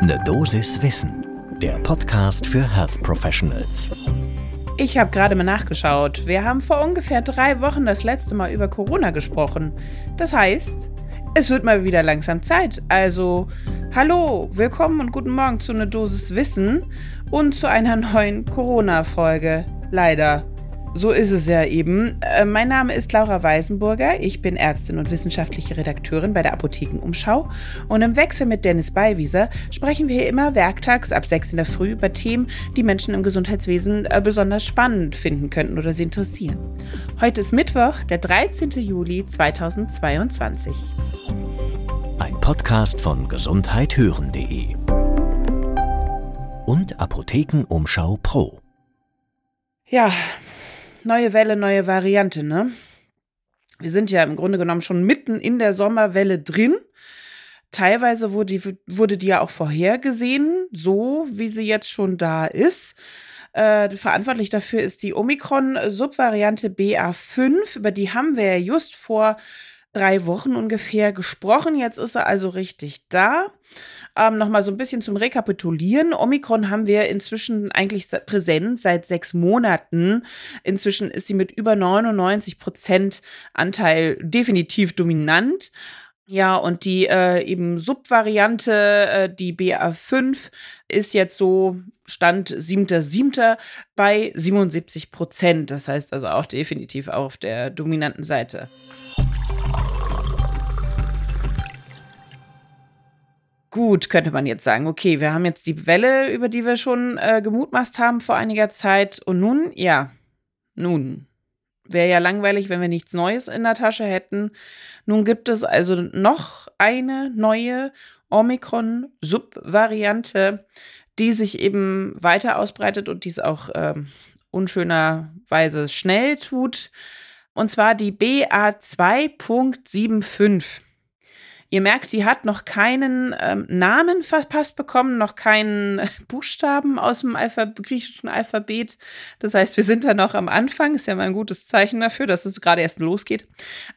Ne Dosis Wissen, der Podcast für Health Professionals. Ich habe gerade mal nachgeschaut. Wir haben vor ungefähr drei Wochen das letzte Mal über Corona gesprochen. Das heißt, es wird mal wieder langsam Zeit. Also, hallo, willkommen und guten Morgen zu Ne Dosis Wissen und zu einer neuen Corona-Folge. Leider. So ist es ja eben. Äh, mein Name ist Laura Weisenburger. Ich bin Ärztin und wissenschaftliche Redakteurin bei der Apothekenumschau. Und im Wechsel mit Dennis Beiwieser sprechen wir immer werktags ab 6 in der Früh über Themen, die Menschen im Gesundheitswesen äh, besonders spannend finden könnten oder sie interessieren. Heute ist Mittwoch, der 13. Juli 2022. Ein Podcast von gesundheithören.de und Apothekenumschau Pro. Ja, neue Welle, neue Variante, ne? Wir sind ja im Grunde genommen schon mitten in der Sommerwelle drin. Teilweise wurde die, wurde die ja auch vorhergesehen, so wie sie jetzt schon da ist. Äh, verantwortlich dafür ist die Omikron-Subvariante BA5. Über die haben wir ja just vor drei Wochen ungefähr gesprochen. Jetzt ist er also richtig da. Ähm, Nochmal so ein bisschen zum Rekapitulieren. Omikron haben wir inzwischen eigentlich präsent seit sechs Monaten. Inzwischen ist sie mit über 99 Prozent Anteil definitiv dominant. Ja, und die äh, eben Subvariante, äh, die BA5, ist jetzt so Stand 7.7. bei 77 Prozent. Das heißt also auch definitiv auf der dominanten Seite. Gut, könnte man jetzt sagen, okay, wir haben jetzt die Welle, über die wir schon äh, gemutmaßt haben vor einiger Zeit. Und nun, ja, nun, wäre ja langweilig, wenn wir nichts Neues in der Tasche hätten. Nun gibt es also noch eine neue Omikron-Subvariante, die sich eben weiter ausbreitet und dies auch ähm, unschönerweise schnell tut. Und zwar die BA2.75. Ihr merkt, die hat noch keinen ähm, Namen verpasst bekommen, noch keinen Buchstaben aus dem Alpha griechischen Alphabet. Das heißt, wir sind da noch am Anfang. Ist ja mal ein gutes Zeichen dafür, dass es gerade erst losgeht.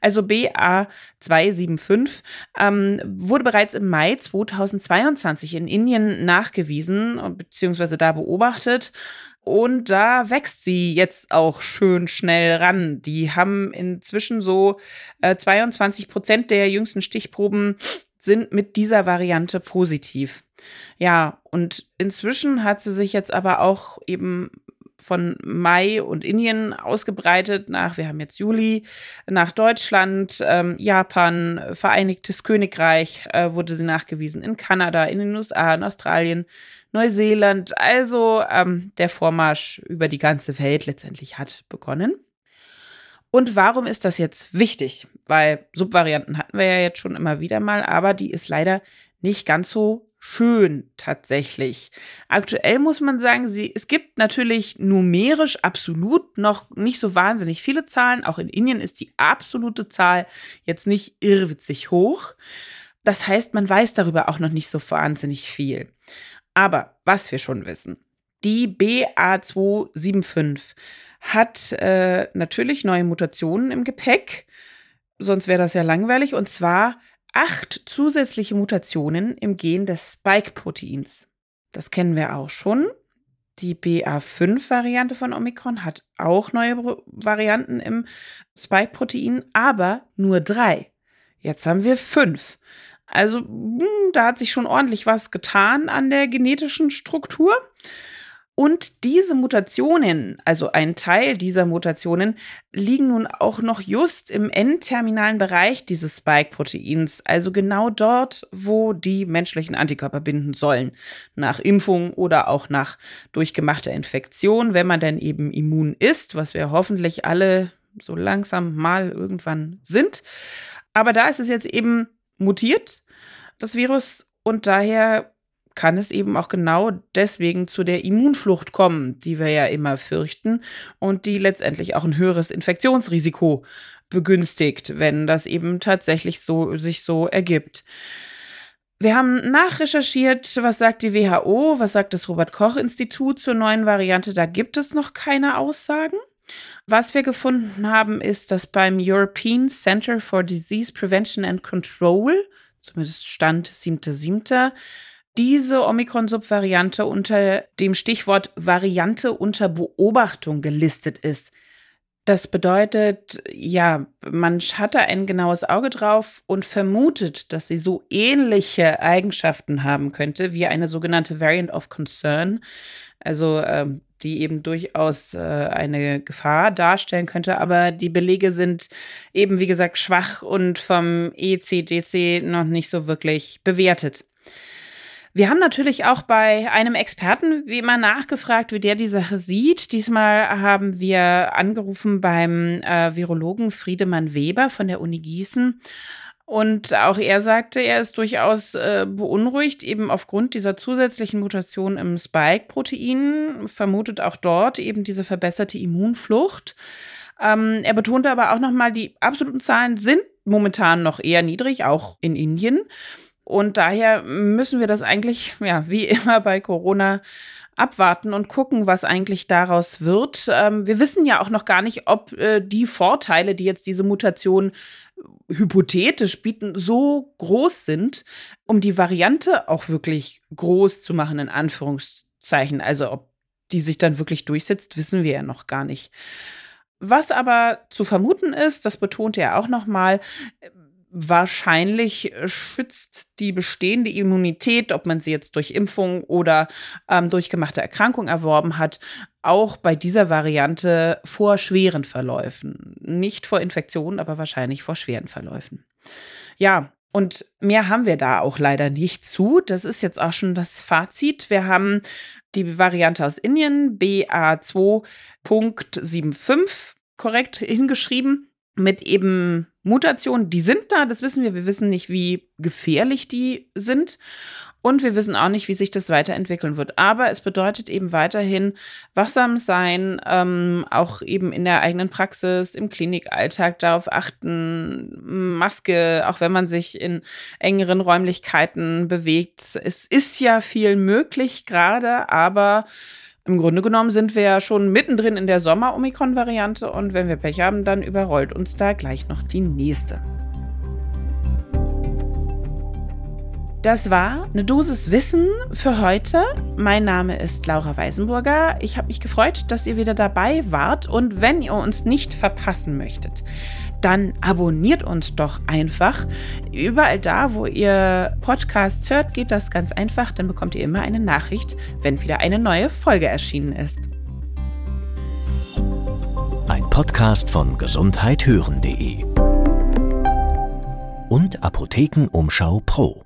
Also BA275 ähm, wurde bereits im Mai 2022 in Indien nachgewiesen bzw. da beobachtet. Und da wächst sie jetzt auch schön schnell ran. Die haben inzwischen so äh, 22 Prozent der jüngsten Stichproben sind mit dieser Variante positiv. Ja, und inzwischen hat sie sich jetzt aber auch eben von Mai und Indien ausgebreitet nach, wir haben jetzt Juli, nach Deutschland, ähm, Japan, Vereinigtes Königreich äh, wurde sie nachgewiesen, in Kanada, in den USA, in Australien, Neuseeland. Also ähm, der Vormarsch über die ganze Welt letztendlich hat begonnen. Und warum ist das jetzt wichtig? Weil Subvarianten hatten wir ja jetzt schon immer wieder mal, aber die ist leider nicht ganz so schön tatsächlich. Aktuell muss man sagen, sie, es gibt natürlich numerisch absolut noch nicht so wahnsinnig viele Zahlen. Auch in Indien ist die absolute Zahl jetzt nicht irrwitzig hoch. Das heißt, man weiß darüber auch noch nicht so wahnsinnig viel. Aber was wir schon wissen, die BA275 hat äh, natürlich neue Mutationen im Gepäck, sonst wäre das ja langweilig, und zwar acht zusätzliche Mutationen im Gen des Spike-Proteins. Das kennen wir auch schon. Die BA5-Variante von Omikron hat auch neue Varianten im Spike-Protein, aber nur drei. Jetzt haben wir fünf. Also hm, da hat sich schon ordentlich was getan an der genetischen Struktur. Und diese Mutationen, also ein Teil dieser Mutationen, liegen nun auch noch just im N-terminalen Bereich dieses Spike-Proteins, also genau dort, wo die menschlichen Antikörper binden sollen, nach Impfung oder auch nach durchgemachter Infektion, wenn man denn eben immun ist, was wir hoffentlich alle so langsam mal irgendwann sind. Aber da ist es jetzt eben mutiert, das Virus, und daher kann es eben auch genau deswegen zu der Immunflucht kommen, die wir ja immer fürchten und die letztendlich auch ein höheres Infektionsrisiko begünstigt, wenn das eben tatsächlich so sich so ergibt. Wir haben nachrecherchiert, was sagt die WHO, was sagt das Robert Koch Institut zur neuen Variante, da gibt es noch keine Aussagen. Was wir gefunden haben, ist, dass beim European Center for Disease Prevention and Control, zumindest Stand 7.7., diese Omikron-Subvariante unter dem Stichwort Variante unter Beobachtung gelistet ist. Das bedeutet, ja, man hatte ein genaues Auge drauf und vermutet, dass sie so ähnliche Eigenschaften haben könnte wie eine sogenannte Variant of Concern, also ähm, die eben durchaus äh, eine Gefahr darstellen könnte. Aber die Belege sind eben, wie gesagt, schwach und vom ECDC noch nicht so wirklich bewertet. Wir haben natürlich auch bei einem Experten wie immer nachgefragt, wie der die Sache sieht. Diesmal haben wir angerufen beim äh, Virologen Friedemann Weber von der Uni Gießen. Und auch er sagte, er ist durchaus äh, beunruhigt, eben aufgrund dieser zusätzlichen Mutation im Spike-Protein, vermutet auch dort eben diese verbesserte Immunflucht. Ähm, er betonte aber auch nochmal, die absoluten Zahlen sind momentan noch eher niedrig, auch in Indien. Und daher müssen wir das eigentlich, ja, wie immer bei Corona abwarten und gucken, was eigentlich daraus wird. Ähm, wir wissen ja auch noch gar nicht, ob äh, die Vorteile, die jetzt diese Mutation hypothetisch bieten, so groß sind, um die Variante auch wirklich groß zu machen, in Anführungszeichen. Also ob die sich dann wirklich durchsetzt, wissen wir ja noch gar nicht. Was aber zu vermuten ist, das betonte er auch noch mal, wahrscheinlich äh, schützt die bestehende Immunität, ob man sie jetzt durch Impfung oder ähm, durch Erkrankung erworben hat, auch bei dieser Variante vor schweren Verläufen. Nicht vor Infektionen, aber wahrscheinlich vor schweren Verläufen. Ja, und mehr haben wir da auch leider nicht zu. Das ist jetzt auch schon das Fazit. Wir haben die Variante aus Indien, BA2.75, korrekt hingeschrieben mit eben Mutationen, die sind da, das wissen wir. Wir wissen nicht, wie gefährlich die sind. Und wir wissen auch nicht, wie sich das weiterentwickeln wird. Aber es bedeutet eben weiterhin wachsam sein, ähm, auch eben in der eigenen Praxis, im Klinikalltag darauf achten, Maske, auch wenn man sich in engeren Räumlichkeiten bewegt. Es ist ja viel möglich gerade, aber im Grunde genommen sind wir ja schon mittendrin in der Sommer-Omikron-Variante und wenn wir Pech haben, dann überrollt uns da gleich noch die nächste. Das war eine Dosis Wissen für heute. Mein Name ist Laura Weisenburger. Ich habe mich gefreut, dass ihr wieder dabei wart. Und wenn ihr uns nicht verpassen möchtet, dann abonniert uns doch einfach. Überall da, wo ihr Podcasts hört, geht das ganz einfach. Dann bekommt ihr immer eine Nachricht, wenn wieder eine neue Folge erschienen ist. Ein Podcast von gesundheithören.de und Apothekenumschau Pro.